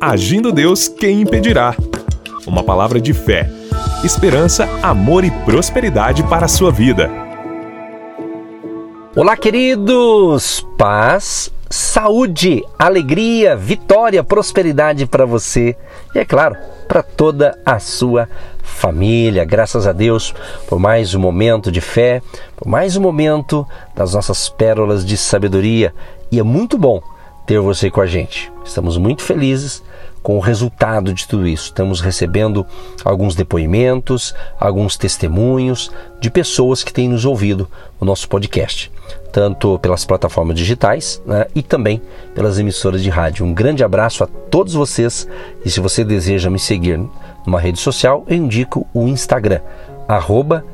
Agindo Deus, quem impedirá? Uma palavra de fé, esperança, amor e prosperidade para a sua vida. Olá, queridos! Paz, saúde, alegria, vitória, prosperidade para você e, é claro, para toda a sua família. Graças a Deus por mais um momento de fé, por mais um momento das nossas pérolas de sabedoria. E é muito bom ter você com a gente. Estamos muito felizes com o resultado de tudo isso. Estamos recebendo alguns depoimentos, alguns testemunhos de pessoas que têm nos ouvido o nosso podcast, tanto pelas plataformas digitais né, e também pelas emissoras de rádio. Um grande abraço a todos vocês e se você deseja me seguir numa rede social, eu indico o Instagram, arroba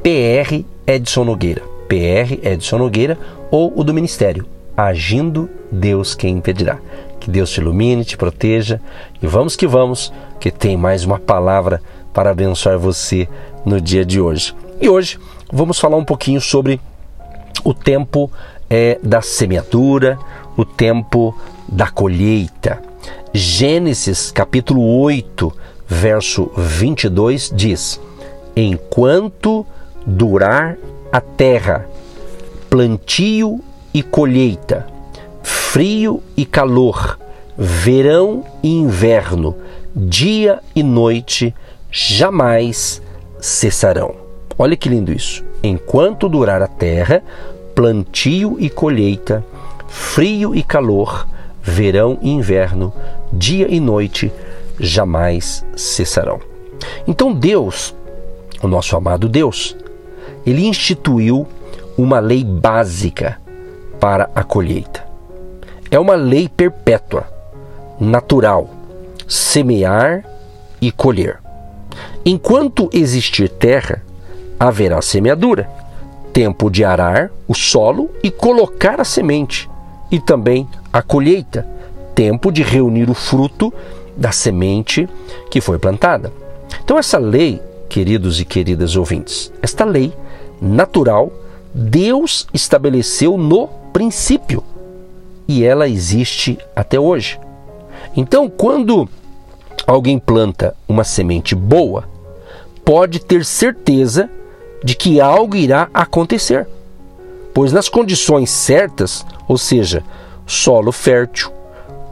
PR Edson Nogueira, PR Edson Nogueira ou o do Ministério, Agindo Deus Quem Impedirá. Que Deus te ilumine, te proteja e vamos que vamos, que tem mais uma palavra para abençoar você no dia de hoje. E hoje vamos falar um pouquinho sobre o tempo é, da semeadura, o tempo da colheita. Gênesis capítulo 8, verso 22 diz: Enquanto durar a terra, plantio e colheita, frio e calor, verão e inverno, dia e noite jamais cessarão. Olha que lindo isso. Enquanto durar a terra, plantio e colheita, frio e calor, verão e inverno, dia e noite jamais cessarão. Então Deus, o nosso amado Deus, ele instituiu uma lei básica para a colheita. É uma lei perpétua, natural, semear e colher. Enquanto existir terra, haverá semeadura, tempo de arar o solo e colocar a semente, e também a colheita, tempo de reunir o fruto da semente que foi plantada. Então, essa lei, queridos e queridas ouvintes, esta lei natural, Deus estabeleceu no princípio e ela existe até hoje. Então, quando alguém planta uma semente boa, pode ter certeza de que algo irá acontecer, pois nas condições certas, ou seja, solo fértil,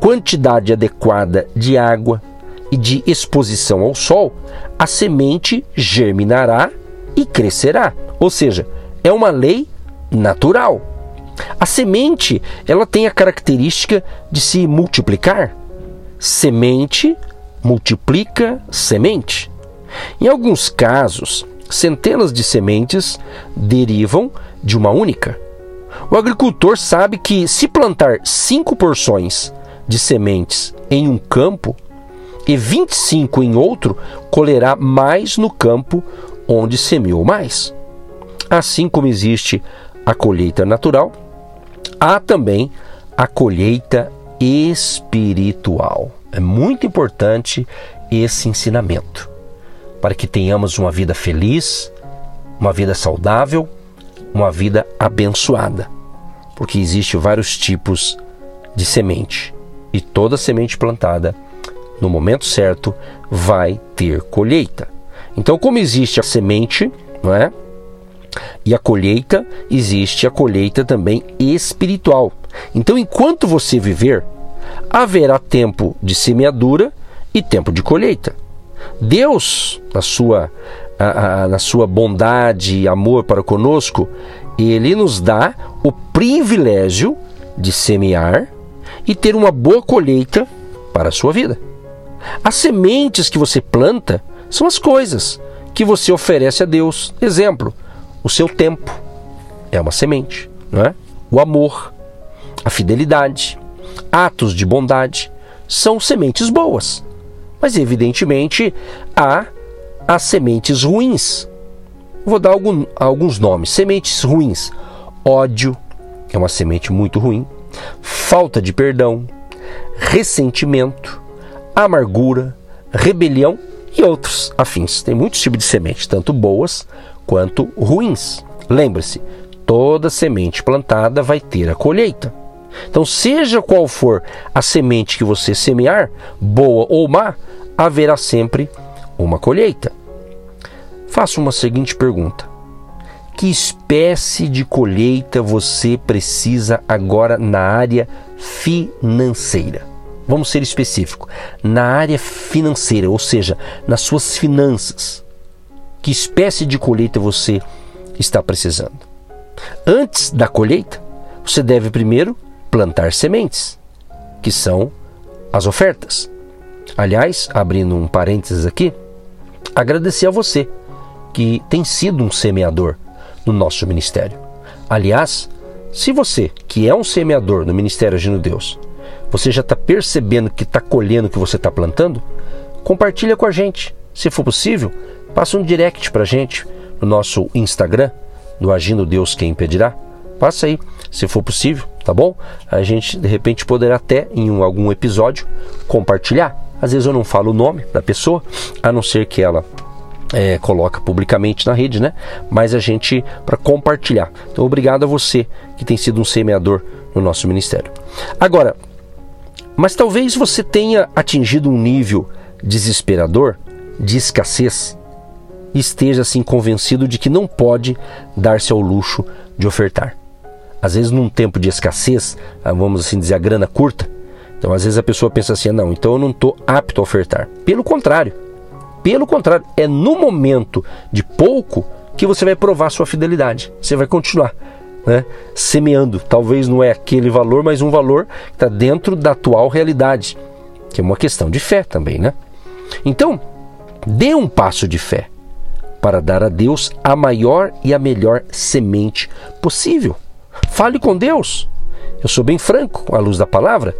quantidade adequada de água e de exposição ao sol, a semente germinará e crescerá. Ou seja, é uma lei natural. A semente, ela tem a característica de se multiplicar. Semente multiplica semente. Em alguns casos, centenas de sementes derivam de uma única. O agricultor sabe que se plantar cinco porções de sementes em um campo e 25 em outro, colherá mais no campo onde semeou mais. Assim como existe a colheita natural, há também a colheita espiritual. É muito importante esse ensinamento para que tenhamos uma vida feliz, uma vida saudável, uma vida abençoada. Porque existem vários tipos de semente e toda semente plantada no momento certo vai ter colheita. Então, como existe a semente, não é? E a colheita, existe a colheita também espiritual. Então, enquanto você viver, haverá tempo de semeadura e tempo de colheita. Deus, na sua, a, a, na sua bondade e amor para conosco, ele nos dá o privilégio de semear e ter uma boa colheita para a sua vida. As sementes que você planta são as coisas que você oferece a Deus. Exemplo, o seu tempo é uma semente, não é? O amor, a fidelidade, atos de bondade são sementes boas. Mas evidentemente há as sementes ruins. Vou dar algum, alguns nomes: sementes ruins. Ódio é uma semente muito ruim falta de perdão, ressentimento, amargura, rebelião e outros afins. Tem muitos tipos de sementes, tanto boas quanto ruins. Lembre-se, toda semente plantada vai ter a colheita. Então, seja qual for a semente que você semear, boa ou má, haverá sempre uma colheita. Faço uma seguinte pergunta: Que espécie de colheita você precisa agora na área financeira? Vamos ser específico. Na área financeira, ou seja, nas suas finanças. Que espécie de colheita você está precisando? Antes da colheita, você deve primeiro plantar sementes, que são as ofertas. Aliás, abrindo um parênteses aqui, agradecer a você que tem sido um semeador no nosso ministério. Aliás, se você que é um semeador no Ministério Agindo Deus, você já está percebendo que está colhendo o que você está plantando, compartilha com a gente. Se for possível, passa um direct para a gente no nosso Instagram, do Agindo Deus Quem Impedirá. Passa aí, se for possível, tá bom? A gente de repente poderá até em um, algum episódio compartilhar. Às vezes eu não falo o nome da pessoa, a não ser que ela é, coloca publicamente na rede, né? Mas a gente para compartilhar. Então, obrigado a você que tem sido um semeador no nosso ministério. Agora, mas talvez você tenha atingido um nível desesperador de escassez esteja assim convencido de que não pode dar-se ao luxo de ofertar. Às vezes, num tempo de escassez, ah, vamos assim dizer, a grana curta, então às vezes a pessoa pensa assim: não, então eu não estou apto a ofertar. Pelo contrário, pelo contrário, é no momento de pouco que você vai provar sua fidelidade. Você vai continuar né, semeando. Talvez não é aquele valor, mas um valor que está dentro da atual realidade, que é uma questão de fé também, né? Então, dê um passo de fé para dar a Deus a maior e a melhor semente possível. Fale com Deus. Eu sou bem franco à luz da palavra.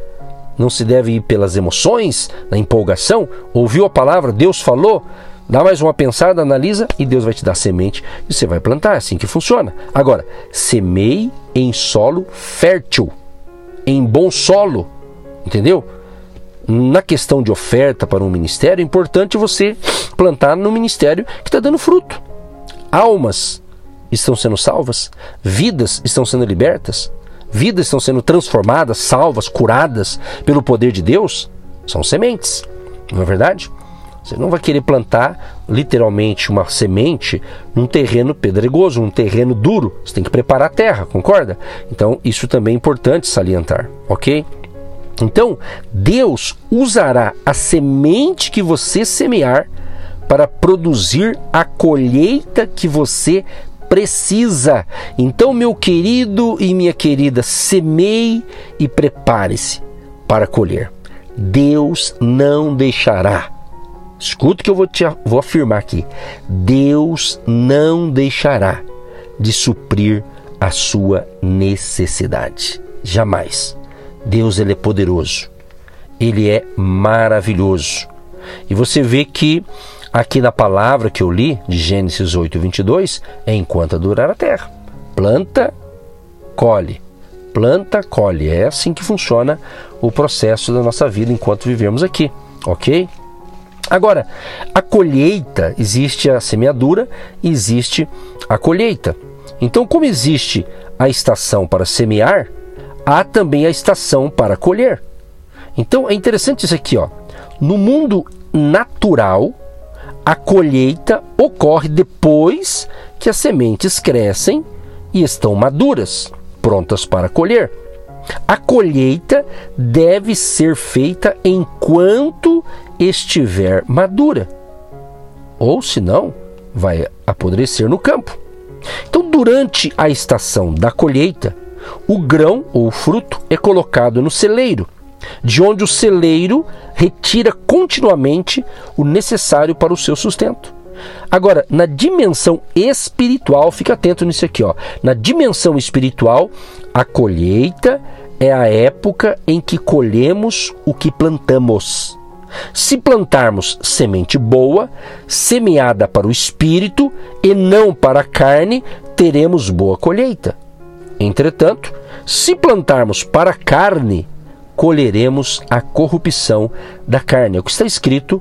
Não se deve ir pelas emoções, na empolgação. Ouviu a palavra, Deus falou, dá mais uma pensada, analisa e Deus vai te dar semente e você vai plantar. É assim que funciona. Agora, semeie em solo fértil, em bom solo, entendeu? Na questão de oferta para um ministério, é importante você plantar no ministério que está dando fruto. Almas estão sendo salvas, vidas estão sendo libertas, vidas estão sendo transformadas, salvas, curadas pelo poder de Deus, são sementes, não é verdade? Você não vai querer plantar literalmente uma semente num terreno pedregoso, num terreno duro. Você tem que preparar a terra, concorda? Então, isso também é importante salientar, ok? Então, Deus usará a semente que você semear para produzir a colheita que você precisa. Então, meu querido e minha querida, semeie e prepare-se para colher. Deus não deixará. Escuta o que eu vou, te, vou afirmar aqui. Deus não deixará de suprir a sua necessidade. Jamais. Deus ele é poderoso. Ele é maravilhoso. E você vê que Aqui na palavra que eu li, de Gênesis 8, 22, é enquanto durar a terra. Planta, colhe. Planta, colhe. É assim que funciona o processo da nossa vida enquanto vivemos aqui, ok? Agora, a colheita, existe a semeadura, existe a colheita. Então, como existe a estação para semear, há também a estação para colher. Então, é interessante isso aqui, ó. No mundo natural, a colheita ocorre depois que as sementes crescem e estão maduras, prontas para colher. A colheita deve ser feita enquanto estiver madura, ou senão vai apodrecer no campo. Então, durante a estação da colheita, o grão ou o fruto é colocado no celeiro de onde o celeiro retira continuamente o necessário para o seu sustento. Agora, na dimensão espiritual, fica atento nisso aqui, ó. Na dimensão espiritual, a colheita é a época em que colhemos o que plantamos. Se plantarmos semente boa, semeada para o espírito e não para a carne, teremos boa colheita. Entretanto, se plantarmos para a carne, colheremos a corrupção da carne. É o que está escrito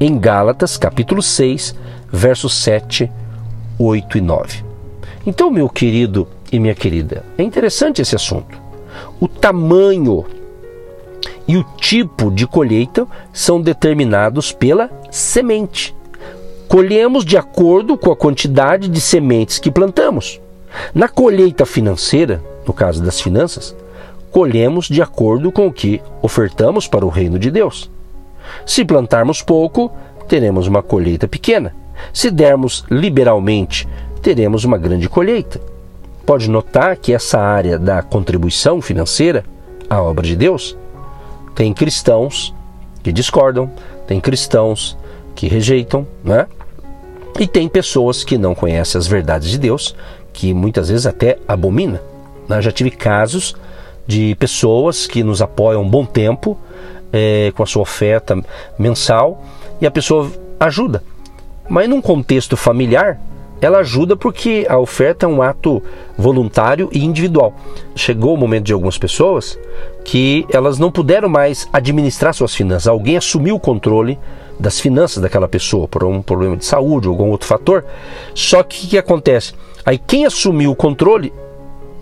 em Gálatas, capítulo 6, versos 7, 8 e 9. Então, meu querido e minha querida, é interessante esse assunto. o tamanho e o tipo de colheita são determinados pela semente. Colhemos de acordo com a quantidade de sementes que plantamos. Na colheita financeira, no caso das finanças, colhemos de acordo com o que ofertamos para o reino de Deus. Se plantarmos pouco, teremos uma colheita pequena. Se dermos liberalmente, teremos uma grande colheita. Pode notar que essa área da contribuição financeira à obra de Deus tem cristãos que discordam, tem cristãos que rejeitam, né? E tem pessoas que não conhecem as verdades de Deus, que muitas vezes até abomina. Né? Já tive casos de pessoas que nos apoiam um bom tempo é, com a sua oferta mensal e a pessoa ajuda. Mas num contexto familiar, ela ajuda porque a oferta é um ato voluntário e individual. Chegou o momento de algumas pessoas que elas não puderam mais administrar suas finanças. Alguém assumiu o controle das finanças daquela pessoa por um problema de saúde ou algum outro fator. Só que o que acontece? Aí quem assumiu o controle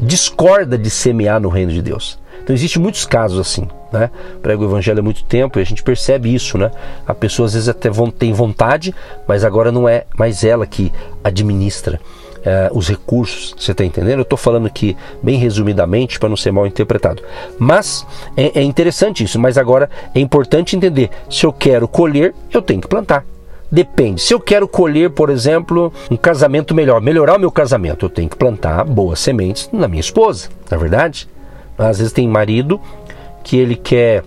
discorda de semear no reino de Deus. Então existem muitos casos assim, né? Prego o evangelho há muito tempo e a gente percebe isso, né? A pessoa às vezes até tem vontade, mas agora não é mais ela que administra uh, os recursos. Você está entendendo? Eu estou falando aqui bem resumidamente para não ser mal interpretado. Mas é, é interessante isso. Mas agora é importante entender: se eu quero colher, eu tenho que plantar. Depende. Se eu quero colher, por exemplo, um casamento melhor, melhorar o meu casamento, eu tenho que plantar boas sementes na minha esposa, na é verdade? Às vezes tem marido que ele quer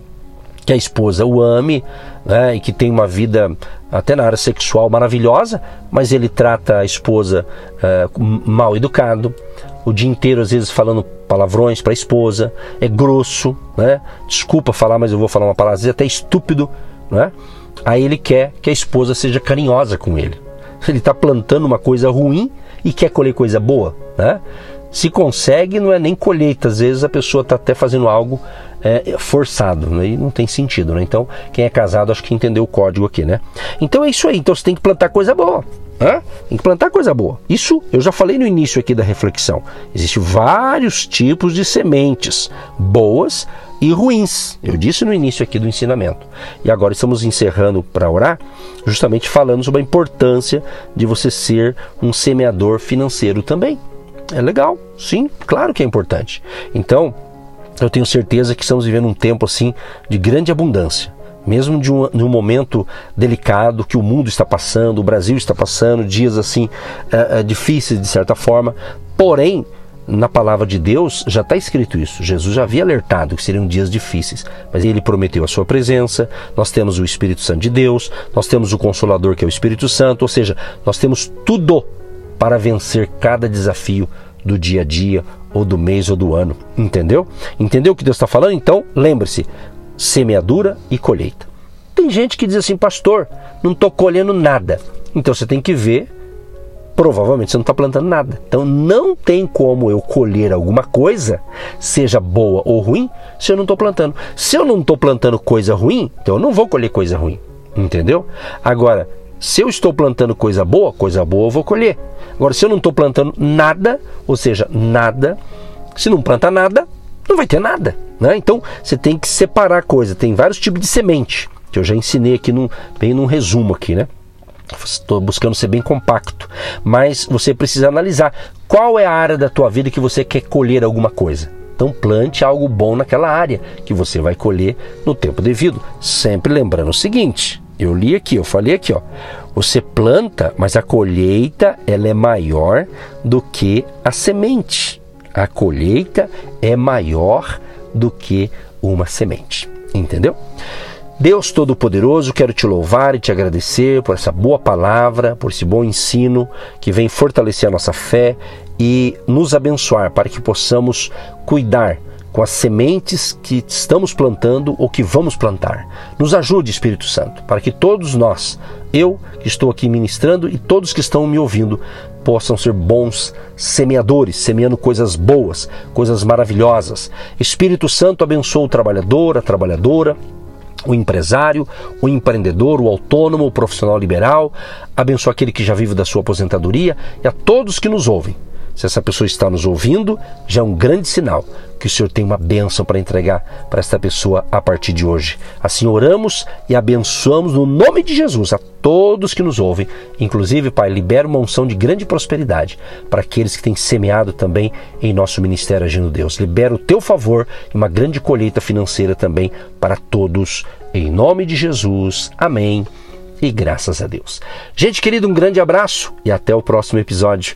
que a esposa o ame né, e que tem uma vida até na área sexual maravilhosa, mas ele trata a esposa uh, mal educado, o dia inteiro às vezes falando palavrões para a esposa, é grosso, né? Desculpa falar, mas eu vou falar uma palavra, às vezes até estúpido, né? Aí ele quer que a esposa seja carinhosa com ele. Ele está plantando uma coisa ruim e quer colher coisa boa, né? Se consegue, não é nem colheita. Às vezes a pessoa está até fazendo algo é, forçado, né? e não tem sentido. Né? Então, quem é casado acho que entendeu o código aqui, né? Então é isso aí. Então você tem que plantar coisa boa. Hã? Tem que plantar coisa boa. Isso eu já falei no início aqui da reflexão. Existem vários tipos de sementes, boas e ruins. Eu disse no início aqui do ensinamento. E agora estamos encerrando para orar, justamente falando sobre a importância de você ser um semeador financeiro também. É legal, sim, claro que é importante. Então, eu tenho certeza que estamos vivendo um tempo assim de grande abundância. Mesmo de um, de um momento delicado que o mundo está passando, o Brasil está passando, dias assim é, é, difíceis de certa forma, porém, na palavra de Deus já está escrito isso. Jesus já havia alertado que seriam dias difíceis, mas ele prometeu a sua presença. Nós temos o Espírito Santo de Deus, nós temos o Consolador que é o Espírito Santo, ou seja, nós temos tudo para vencer cada desafio do dia a dia, ou do mês, ou do ano. Entendeu? Entendeu o que Deus está falando? Então, lembre-se: semeadura e colheita. Tem gente que diz assim, pastor, não estou colhendo nada. Então você tem que ver, provavelmente você não está plantando nada. Então não tem como eu colher alguma coisa, seja boa ou ruim, se eu não estou plantando. Se eu não estou plantando coisa ruim, então eu não vou colher coisa ruim. Entendeu? Agora, se eu estou plantando coisa boa, coisa boa eu vou colher. Agora, se eu não estou plantando nada, ou seja, nada, se não planta nada, não vai ter nada. Né? Então, você tem que separar a coisa. Tem vários tipos de semente, que eu já ensinei aqui num, bem num resumo aqui, né? Estou buscando ser bem compacto, mas você precisa analisar qual é a área da tua vida que você quer colher alguma coisa. Então plante algo bom naquela área que você vai colher no tempo devido. Sempre lembrando o seguinte: eu li aqui, eu falei aqui, ó. Você planta, mas a colheita ela é maior do que a semente. A colheita é maior do que uma semente. Entendeu? Deus Todo-Poderoso, quero te louvar e te agradecer por essa boa palavra, por esse bom ensino que vem fortalecer a nossa fé e nos abençoar para que possamos cuidar com as sementes que estamos plantando ou que vamos plantar. Nos ajude, Espírito Santo, para que todos nós, eu que estou aqui ministrando e todos que estão me ouvindo, possam ser bons semeadores, semeando coisas boas, coisas maravilhosas. Espírito Santo abençoa o trabalhador, a trabalhadora, o empresário, o empreendedor, o autônomo, o profissional liberal, abençoa aquele que já vive da sua aposentadoria e a todos que nos ouvem Se essa pessoa está nos ouvindo, já é um grande sinal que o Senhor tem uma bênção para entregar para esta pessoa a partir de hoje. Assim oramos e abençoamos no nome de Jesus a todos que nos ouvem. Inclusive, Pai, libera uma unção de grande prosperidade para aqueles que têm semeado também em nosso ministério Agindo Deus. Libera o teu favor e uma grande colheita financeira também para todos. Em nome de Jesus. Amém. E graças a Deus. Gente querida, um grande abraço e até o próximo episódio